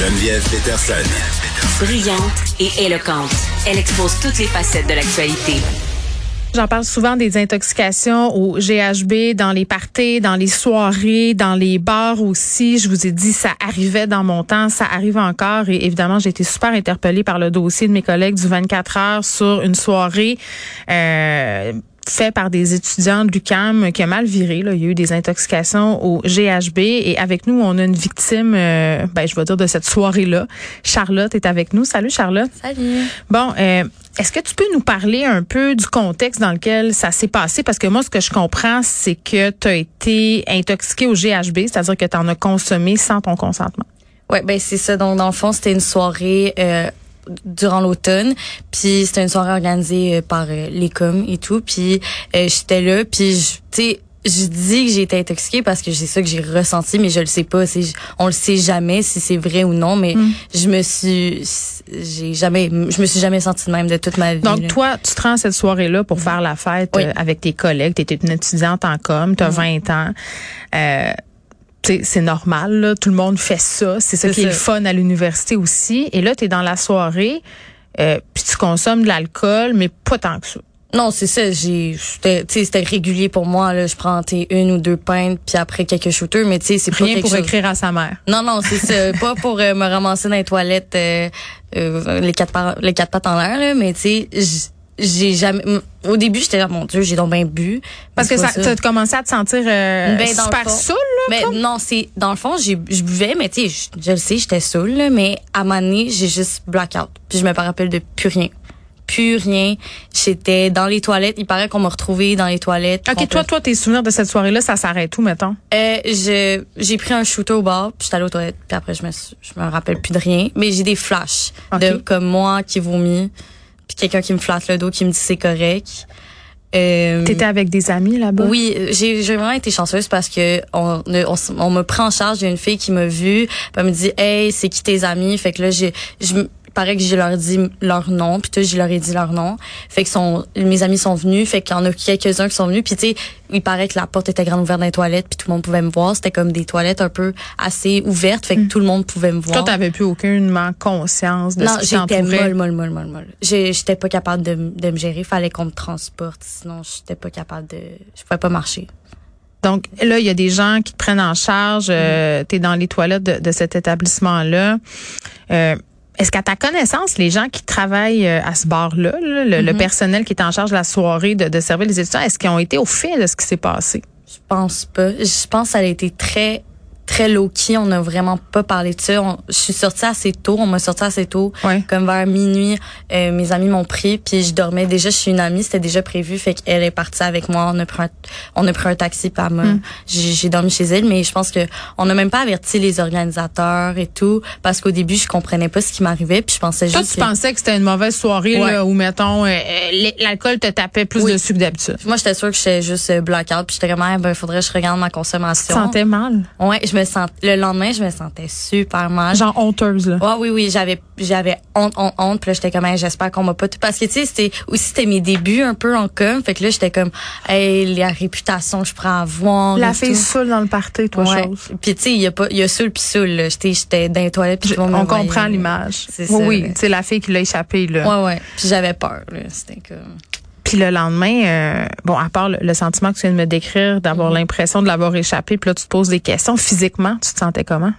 Geneviève Peterson. Brillante et éloquente, elle expose toutes les facettes de l'actualité. J'en parle souvent des intoxications au GHB, dans les parties, dans les soirées, dans les bars aussi. Je vous ai dit, ça arrivait dans mon temps, ça arrive encore. Et évidemment, j'ai été super interpellée par le dossier de mes collègues du 24 heures sur une soirée. Euh, fait par des étudiants de l'UQAM qui a mal viré. Là. Il y a eu des intoxications au GHB et avec nous, on a une victime, euh, ben, je vais dire, de cette soirée-là. Charlotte est avec nous. Salut Charlotte. Salut. Bon, euh, est-ce que tu peux nous parler un peu du contexte dans lequel ça s'est passé? Parce que moi, ce que je comprends, c'est que tu as été intoxiqué au GHB, c'est-à-dire que tu en as consommé sans ton consentement. Ouais, ben c'est ça. Donc dans le fond, c'était une soirée euh, durant l'automne, puis c'était une soirée organisée euh, par euh, les coms et tout, puis euh, j'étais là, puis tu sais je dis que j'ai été intoxiquée parce que c'est ça que j'ai ressenti, mais je le sais pas. On le sait jamais si c'est vrai ou non, mais Mm. je me suis, j'ai jamais, je me suis jamais sentie de même de toute ma vie. Donc, là. toi, tu te rends cette soirée-là pour faire la fête Oui. euh, avec tes collègues. Tu étais une étudiante en com, tu as 20 ans. Euh, c'est normal, là. tout le monde fait ça. C'est ça qui est le fun à l'université aussi. Et là, tu es dans la soirée, euh, puis tu consommes de l'alcool, mais pas tant que ça. Non, c'est ça. J'ai, c'était, régulier pour moi. Là, je prends une ou deux pintes, puis après quelques shooters, mais tu sais, c'est pas quelque pour chose. écrire à sa mère. Non, non, c'est ça. pas pour euh, me ramasser dans les toilettes euh, euh, les quatre les quatre pattes en l'air, là, mais tu sais, j'ai jamais. Au début, j'étais là, mon Dieu, j'ai donc bien bu. Parce que ça, pas tu as commencé à te sentir euh, Ben, super saoul, là. Mais comme? non, c'est dans le fond, j'ai je buvais, mais tu sais, je, je le sais, j'étais saoule, là, mais à moment donné, j'ai juste blackout. Puis je me rappelle de plus rien. Plus rien. J'étais dans les toilettes. Il paraît qu'on m'a retrouvée dans les toilettes. OK, toi, toi, tes souvenirs de cette soirée-là, ça s'arrête où, mettons? Euh, je j'ai pris un shooter au bar, puis j'étais allée aux toilettes, puis après je me je me rappelle plus de rien, mais j'ai des flashs Ok. de comme moi qui vomit, puis quelqu'un qui me flatte le dos qui me dit c'est correct. Euh, T'étais avec des amis là-bas? oui, j'ai j'ai vraiment été chanceuse parce que on on, on me prend en charge d'une fille qui m'a vue, elle me dit "Hey, c'est qui tes amis? Fait que là j'ai je paraît que je leur dit leur nom, puis tout, je leur ai dit leur nom. Fait que sont mes amis sont venus, fait qu'il y en a quelques-uns qui sont venus, puis tu sais, il paraît que la porte était grande ouverte dans les toilettes, puis tout le monde pouvait me voir, c'était comme des toilettes un peu assez ouvertes, fait que tout le monde pouvait me voir. Toi, t'avais plus aucunement conscience de non, ce qui j'étais t'entourait? molle, molle, molle, molle, molle. J'ai- J'étais pas capable de, de me gérer. Fallait qu'on me transporte. Sinon, j'étais pas capable de, je pouvais pas marcher. Donc là, il y a des gens qui te prennent en charge. Euh, tu es dans les toilettes de, de cet établissement-là. Euh, est-ce qu'à ta connaissance, les gens qui travaillent euh, à ce bar-là, là, le, le personnel qui est en charge de la soirée de, de servir les étudiants, est-ce qu'ils ont été au fait de ce qui s'est passé? Je pense pas. Je pense que ça a été très, très low-key. On n'a vraiment pas parlé de ça. On- je suis sortie assez tôt. On m'a sorti assez tôt. Ouais. Comme vers minuit, euh, mes amis m'ont pris, puis je dormais déjà chez une amie, c'était déjà prévu, fait qu'elle est partie avec moi, on a pris un, on a pris un taxi, elle m'a- Hmm. j'ai dormi chez elle, mais je pense que on n'a même pas averti les organisateurs et tout, parce qu'au début je comprenais pas ce qui m'arrivait, puis je pensais Toi, juste tu que- pensais que c'était une mauvaise soirée Ouais. là, où, mettons, euh, euh, l'alcool te tapait plus Oui. dessus que d'habitude. moi j'étais sûre que j'étais juste euh, blackout, puis j'étais comme ah, ben faudrait que je regarde ma Tu te consommation. sentais mal? Ouais, je me sens le lendemain, je me sentais super mal. Genre honteuse, là. Ouais, oui, oui, j'avais, j'avais honte, honte, honte. Puis là, j'étais comme, Hey, j'espère qu'on m'a pas tout. Parce que, tu sais, c'était aussi, c'était mes débuts un peu en com. Fait que là, j'étais comme, hey, la réputation que je prends à voir. La fille saoule dans le party, toi, Ouais. chose. Puis, tu sais, il y a pas, il y a saoul puis saoul, là. J'étais, j'étais dans les toilettes puis On comprend l'image. C'est Oui, ça, oui, sais, la fille qui l'a échappé, là. Ouais, ouais. Puis j'avais peur, là. C'était comme, Puis le lendemain, euh, bon, à part le, le sentiment que tu viens de me décrire, d'avoir Mhm. l'impression de l'avoir échappé, puis là, tu te poses des questions. Physiquement, tu te sentais comment?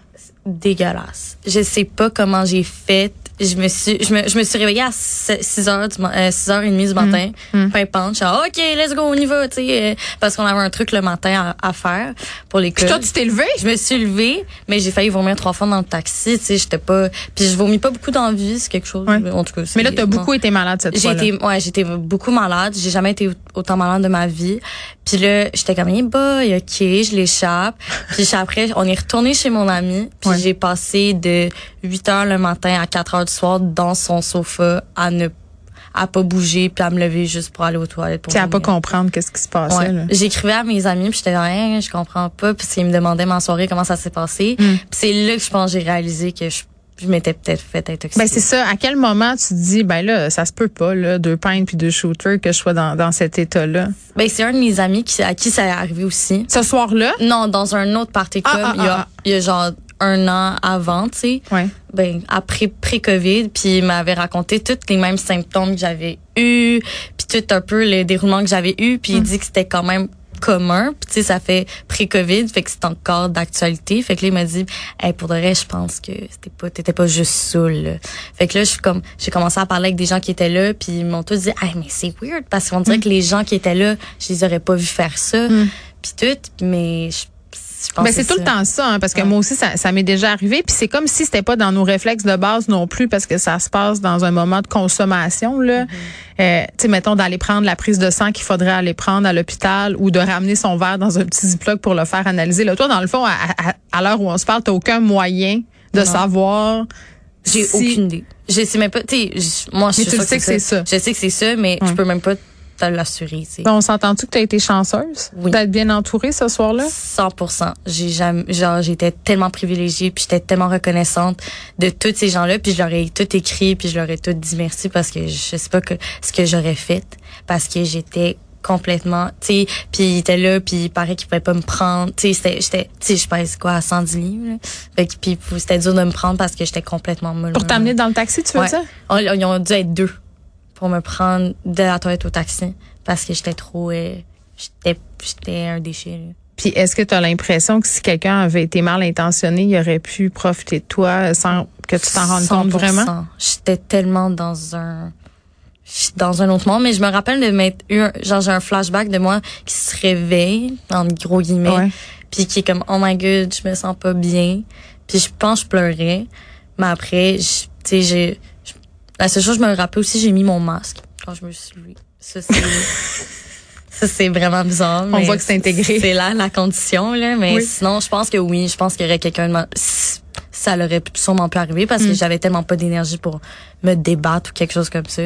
dégueulasse. Je sais pas comment j'ai fait. Je me suis, je me, je me suis réveillée à 6 heures du, euh, 6 heures et demie du matin, Mm. pimpante. Je suis là, OK, let's go, on y va, tu sais, euh, parce qu'on avait un truc le matin à, à faire pour Puis l'école. toi, tu t'es levé? Je me suis levée, mais j'ai failli vomir trois fois dans le taxi, tu sais, j'étais pas, puis je vomis pas beaucoup d'envie, c'est quelque chose, Ouais. en tout cas. Mais là, c'est- tu as non. beaucoup été malade cette J'ai fois-là. été, ouais, j'étais beaucoup malade. J'ai jamais été autant malade de ma vie. Puis là, j'étais comme, hey boy, ok, je l'échappe. puis après, on est retourné chez mon ami. Puis Ouais. j'ai passé de 8 heures le matin à 4 heures du soir dans son sofa à ne à pas bouger puis à me lever juste pour aller aux toilettes. Pour à pas comprendre qu'est-ce qui se passait. Ouais. Là. J'écrivais à mes amis puis j'étais Hein, je comprends pas puis ils me demandaient ma soirée comment ça s'est passé. Mm. Puis c'est là que je pense que j'ai réalisé que je, je m'étais peut-être fait intoxiquer. Ben c'est ça. À quel moment tu te dis, ben là, ça se peut pas, là, deux pintes puis deux shooters, que je sois dans, dans cet état-là? Ben, c'est un de mes amis qui, à qui ça est arrivé aussi. Ce soir-là, Non, dans un autre party club, Ah, ah, il y a, ah, ah. il y a genre un an avant, tu sais. Ouais. Ben après pré-Covid, puis il m'avait raconté tous les mêmes symptômes que j'avais eu, puis tout un peu le déroulement que j'avais eu, puis il dit que c'était quand même commun, puis tu sais ça fait pré-Covid, fait que c'est encore d'actualité. Fait que là il m'a dit hey, pour de vrai, je pense que c'était pas t'étais pas juste saoul. Fait que là je suis comme j'ai commencé à parler avec des gens qui étaient là, puis ils m'ont tous dit hey, mais c'est weird parce qu'on dirait que les gens qui étaient là, je les aurais pas vus faire ça. Puis tout, mais je, Ben, que c'est tout le temps ça, hein, parce que Ouais. moi aussi, ça, ça m'est déjà arrivé. Puis c'est comme si c'était pas dans nos réflexes de base non plus, parce que ça se passe dans un moment de consommation. Là. Euh, tu sais, mettons, d'aller prendre la prise de sang qu'il faudrait aller prendre à l'hôpital ou de ramener son verre dans un petit ziploc pour le faire analyser. Là, toi, dans le fond, à, à, à l'heure où on se parle, t'as aucun moyen de Non. savoir J'ai si- aucune idée. Je sais même pas, tu moi, je Mais tu sais que c'est ça. Je sais que c'est ça, mais Ouais. je peux même pas te l'assurer, tu sais. Ben, on s'entend-tu que tu as été chanceuse Oui. d'être bien entourée ce soir-là? 100%. J'ai jamais, genre, j'étais tellement privilégiée, puis j'étais tellement reconnaissante de tous ces gens-là, puis je leur ai tout écrit, puis je leur ai tout dit merci parce que je sais pas que, ce que j'aurais fait, parce que j'étais complètement, tu sais, puis il était là, puis il paraît qu'il pouvait pas me prendre, tu sais, j'étais, tu sais, je pèse quoi, à 110 livres, là? Fait que, puis c'était dur de me prendre parce que j'étais complètement molle. Pour t'amener dans le taxi, tu veux Ouais. dire? On- Ils ont dû être deux pour me prendre de la toilette au taxi parce que j'étais trop, euh, j'étais, j'étais un déchet, là. Puis est-ce que tu as l'impression que si quelqu'un avait été mal intentionné, il aurait pu profiter de toi sans que tu t'en rendes compte 100%. vraiment? J'étais tellement dans un dans un autre monde, mais je me rappelle de m'être eu un- genre j'ai un flashback de moi qui se réveille en gros guillemets, Ouais. puis qui est comme oh my god, je me sens pas bien, puis je pense que je pleurais, mais après tu sais j'ai la seule chose je me rappelle aussi j'ai mis mon masque quand je me suis levée. Ça c'est ça c'est vraiment bizarre. On voit que c'est intégré. C'est là la condition là, mais Oui. sinon je pense que oui, je pense qu'il y aurait quelqu'un de ça l'aurait sûrement pu arriver parce Mm. que j'avais tellement pas d'énergie pour me débattre ou quelque chose comme ça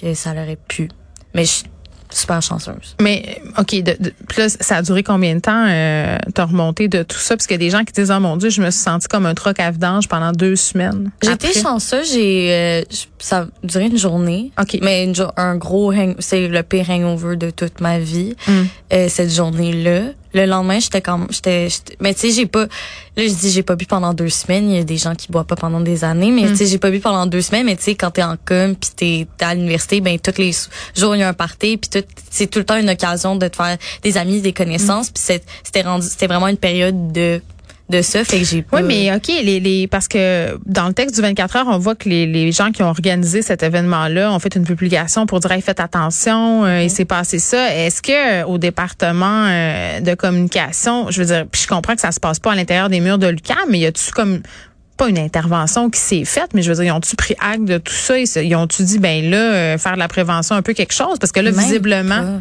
que ça l'aurait pu. Mais je suis super chanceuse. Mais euh, OK, de, de- là, ça a duré combien de temps euh, t'as remonté de tout ça? Parce qu'il y a des gens qui disent Oh mon Dieu, je me suis sentie comme un troc à vidange pendant deux semaines. Été chanceuse, j'ai euh, ça a duré une journée. OK. Mais une un gros c'est le pire hangover de toute ma vie. Mm. euh, cette journée-là. Le lendemain, j'étais comme j'étais j'étais- mais tu sais, j'ai pas là je dis j'ai pas bu pendant deux semaines, il y a des gens qui boivent pas pendant des années, mais tu sais j'ai pas bu pendant deux semaines, mais tu sais quand t'es en com puis t'es à l'université, ben tous les jours il y a un party puis tout c'est tout le temps une occasion de te faire des amis, des connaissances, puis c'est- c'était rendu c'était vraiment une période de de ça, fait que j'ai pas Oui, mais OK, les, les, parce que dans le texte du 24 heures, on voit que les, les gens qui ont organisé cet événement-là ont fait une publication pour dire hey, faites attention, euh, il s'est passé ça. Est-ce que euh, au département euh, de communication, je veux dire, puis je comprends que ça se passe pas à l'intérieur des murs de l'UQAM, mais y a-tu comme pas une intervention qui s'est faite, mais je veux dire, ils ont-tu pris acte de tout ça? Ils, ils ont-tu dit, ben là, euh, faire de la prévention un peu quelque chose? Parce que là, Même visiblement, pas.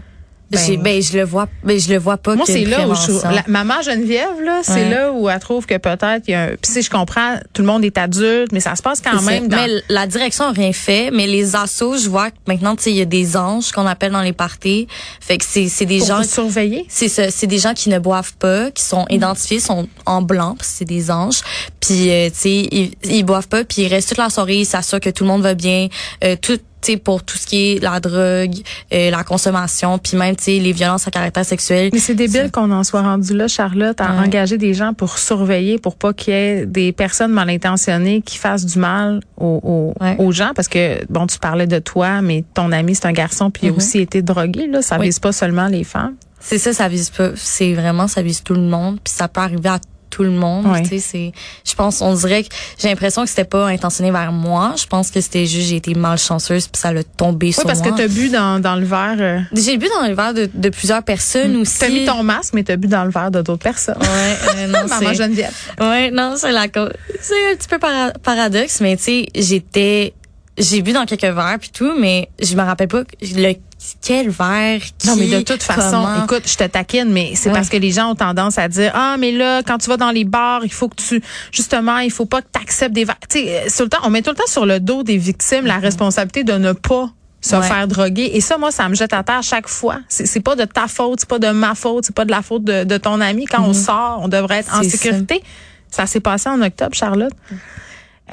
Ben- ben, je le vois ben je le vois pas moi, c'est là où je, la, maman Geneviève, là, c'est Ouais. là où elle trouve que peut-être il y a un, si je comprends, tout le monde est adulte, mais ça se passe quand même dans, Mais la direction a rien fait, mais les assos, je vois que maintenant, tu sais, il y a des anges qu'on appelle dans les parties. Fait que c'est, c'est des pour gens, vous surveiller? c'est ça, c'est des gens qui ne boivent pas, qui sont identifiés, sont en blanc, parce que c'est des anges. Puis, euh, tu sais, ils, ils boivent pas, puis ils restent toute la soirée, ils s'assurent que tout le monde va bien, euh, tout, tu sais, pour tout ce qui est la drogue, euh, la consommation, puis même, tu sais, les violences à caractère sexuel. Mais c'est débile qu'on en soit rendu là, Charlotte, à Ouais. engager des gens pour surveiller, pour pas qu'il y ait des personnes mal intentionnées qui fassent du mal aux, aux, Ouais. aux gens. Parce que, bon, tu parlais de toi, mais ton ami, c'est un garçon, puis il a Mhm. aussi été drogué, là. Ça Oui. vise pas seulement les femmes. C'est ça, ça vise pas. C'est vraiment, ça vise tout le monde, puis ça peut arriver à tout le monde. Tu sais, c'est. Je pense, on dirait que j'ai l'impression que c'était pas intentionné vers moi. Je pense que c'était juste j'ai été malchanceuse puis ça l'a tombé Oui, sur parce moi. que t'as bu dans, dans le verre. euh, J'ai bu dans le verre de, de plusieurs personnes aussi. T'as mis ton masque, mais t'as bu dans le verre de d'autres personnes. Ouais, euh, non, Maman c'est. Geneviève. Ouais, non, c'est la c'est un petit peu para- paradoxe, mais tu sais, j'étais j'ai bu dans quelques verres puis tout, mais je me rappelle pas le quel verre qui Non, mais de toute façon, comment? écoute, je te taquine, mais c'est Ouais. parce que les gens ont tendance à dire ah mais là quand tu vas dans les bars, il faut que tu justement, il faut pas que tu acceptes des verres. Tu sais, euh, tout le temps, on met tout le temps sur le dos des victimes la responsabilité de ne pas se Mm-hmm. Ouais. faire droguer et ça moi ça me jette à terre chaque fois. C'est pas de ta faute, c'est pas de ma faute, c'est pas de la faute de, de ton ami quand on sort, on devrait être en Mm-hmm. Sécurité. Ça, s'est passé en octobre Charlotte.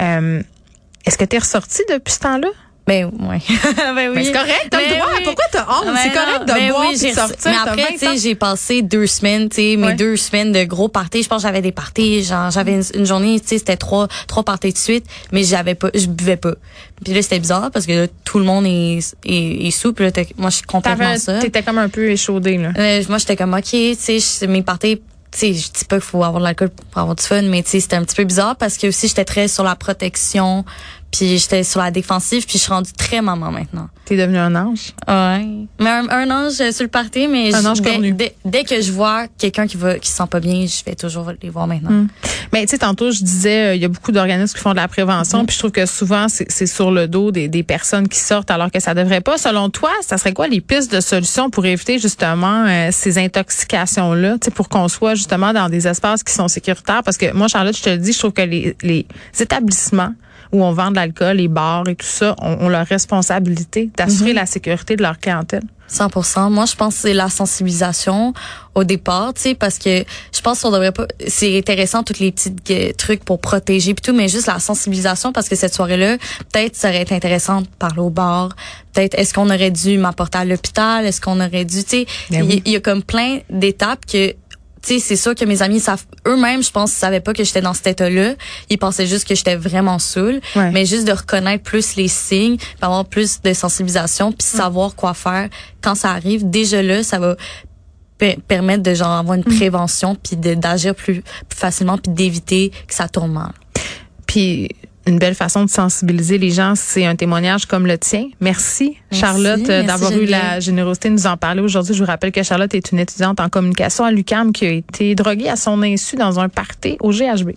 Euh, est-ce que tu es ressortie depuis ce temps-là? Ben, ouais. ben oui. Mais c'est correct, t'as le Ben droit. oui. Pourquoi t'as honte? Ben c'est correct de ben boire oui, j'ai- sortir. Mais après, 20 tu sais, j'ai passé deux semaines, tu sais, mes Ouais. deux semaines de gros parties. Je pense que j'avais des parties, genre, j'avais une, une journée, tu sais, c'était trois, trois parties de suite, mais j'avais pas, je buvais pas. Puis là, c'était bizarre parce que là, tout le monde est, est, est sous, puis là, moi, je suis complètement ça. T'étais comme un peu échaudé, là. Euh, moi, j'étais comme, OK, tu sais, je- mes parties, tu sais, je dis pas qu'il faut avoir de l'alcool pour avoir du fun, mais tu sais, c'était un petit peu bizarre parce que aussi, j'étais très sur la protection, puis j'étais sur la défensive, puis je suis rendue très maman maintenant. T'es devenu un ange? Ouais. Mais un, un ange euh, sur le party, mais Un je- ange dès, dès, dès que je vois quelqu'un qui va qui se sent pas bien, je vais toujours les voir maintenant. Mm. Mais tu sais, tantôt, je disais, euh, il y a beaucoup d'organismes qui font de la prévention, puis je trouve que souvent, c'est sur le dos des, des personnes qui sortent alors que ça devrait pas. Selon toi, ça serait quoi les pistes de solutions pour éviter justement euh, ces intoxications-là, tu sais, pour qu'on soit justement dans des espaces qui sont sécuritaires? Parce que moi, Charlotte, je te le dis, je trouve que les, les établissements où on vend de l'alcool, les bars et tout ça, ont, ont leur responsabilité d'assurer la sécurité de leur clientèle. 100%. Moi, je pense que c'est la sensibilisation au départ, tu sais, parce que je pense qu'on devrait pas. C'est intéressant tous les petits trucs pour protéger puis tout, mais juste la sensibilisation parce que cette soirée-là, peut-être ça aurait été intéressant de parler au bar. Peut-être est-ce qu'on aurait dû m'apporter à l'hôpital, est-ce qu'on aurait dû, tu sais, Ben il oui. il y a comme plein d'étapes que tu sais, c'est sûr que mes amis savent eux-mêmes, je pense, ils savaient pas que j'étais dans cet état-là. Ils pensaient juste que j'étais vraiment saoule. Ouais. Mais juste de reconnaître plus les signes, avoir plus de sensibilisation, puis savoir quoi faire quand ça arrive. Déjà là, ça va pe- permettre de genre avoir une prévention, puis d'agir plus, plus facilement, puis d'éviter que ça tourne mal. Puis une belle façon de sensibiliser les gens, c'est un témoignage comme le tien. Merci, Merci, Charlotte euh, d'avoir eu la générosité de nous en parler aujourd'hui. Je vous rappelle que Charlotte est une étudiante en communication à l'UQAM qui a été droguée à son insu dans un party au GHB.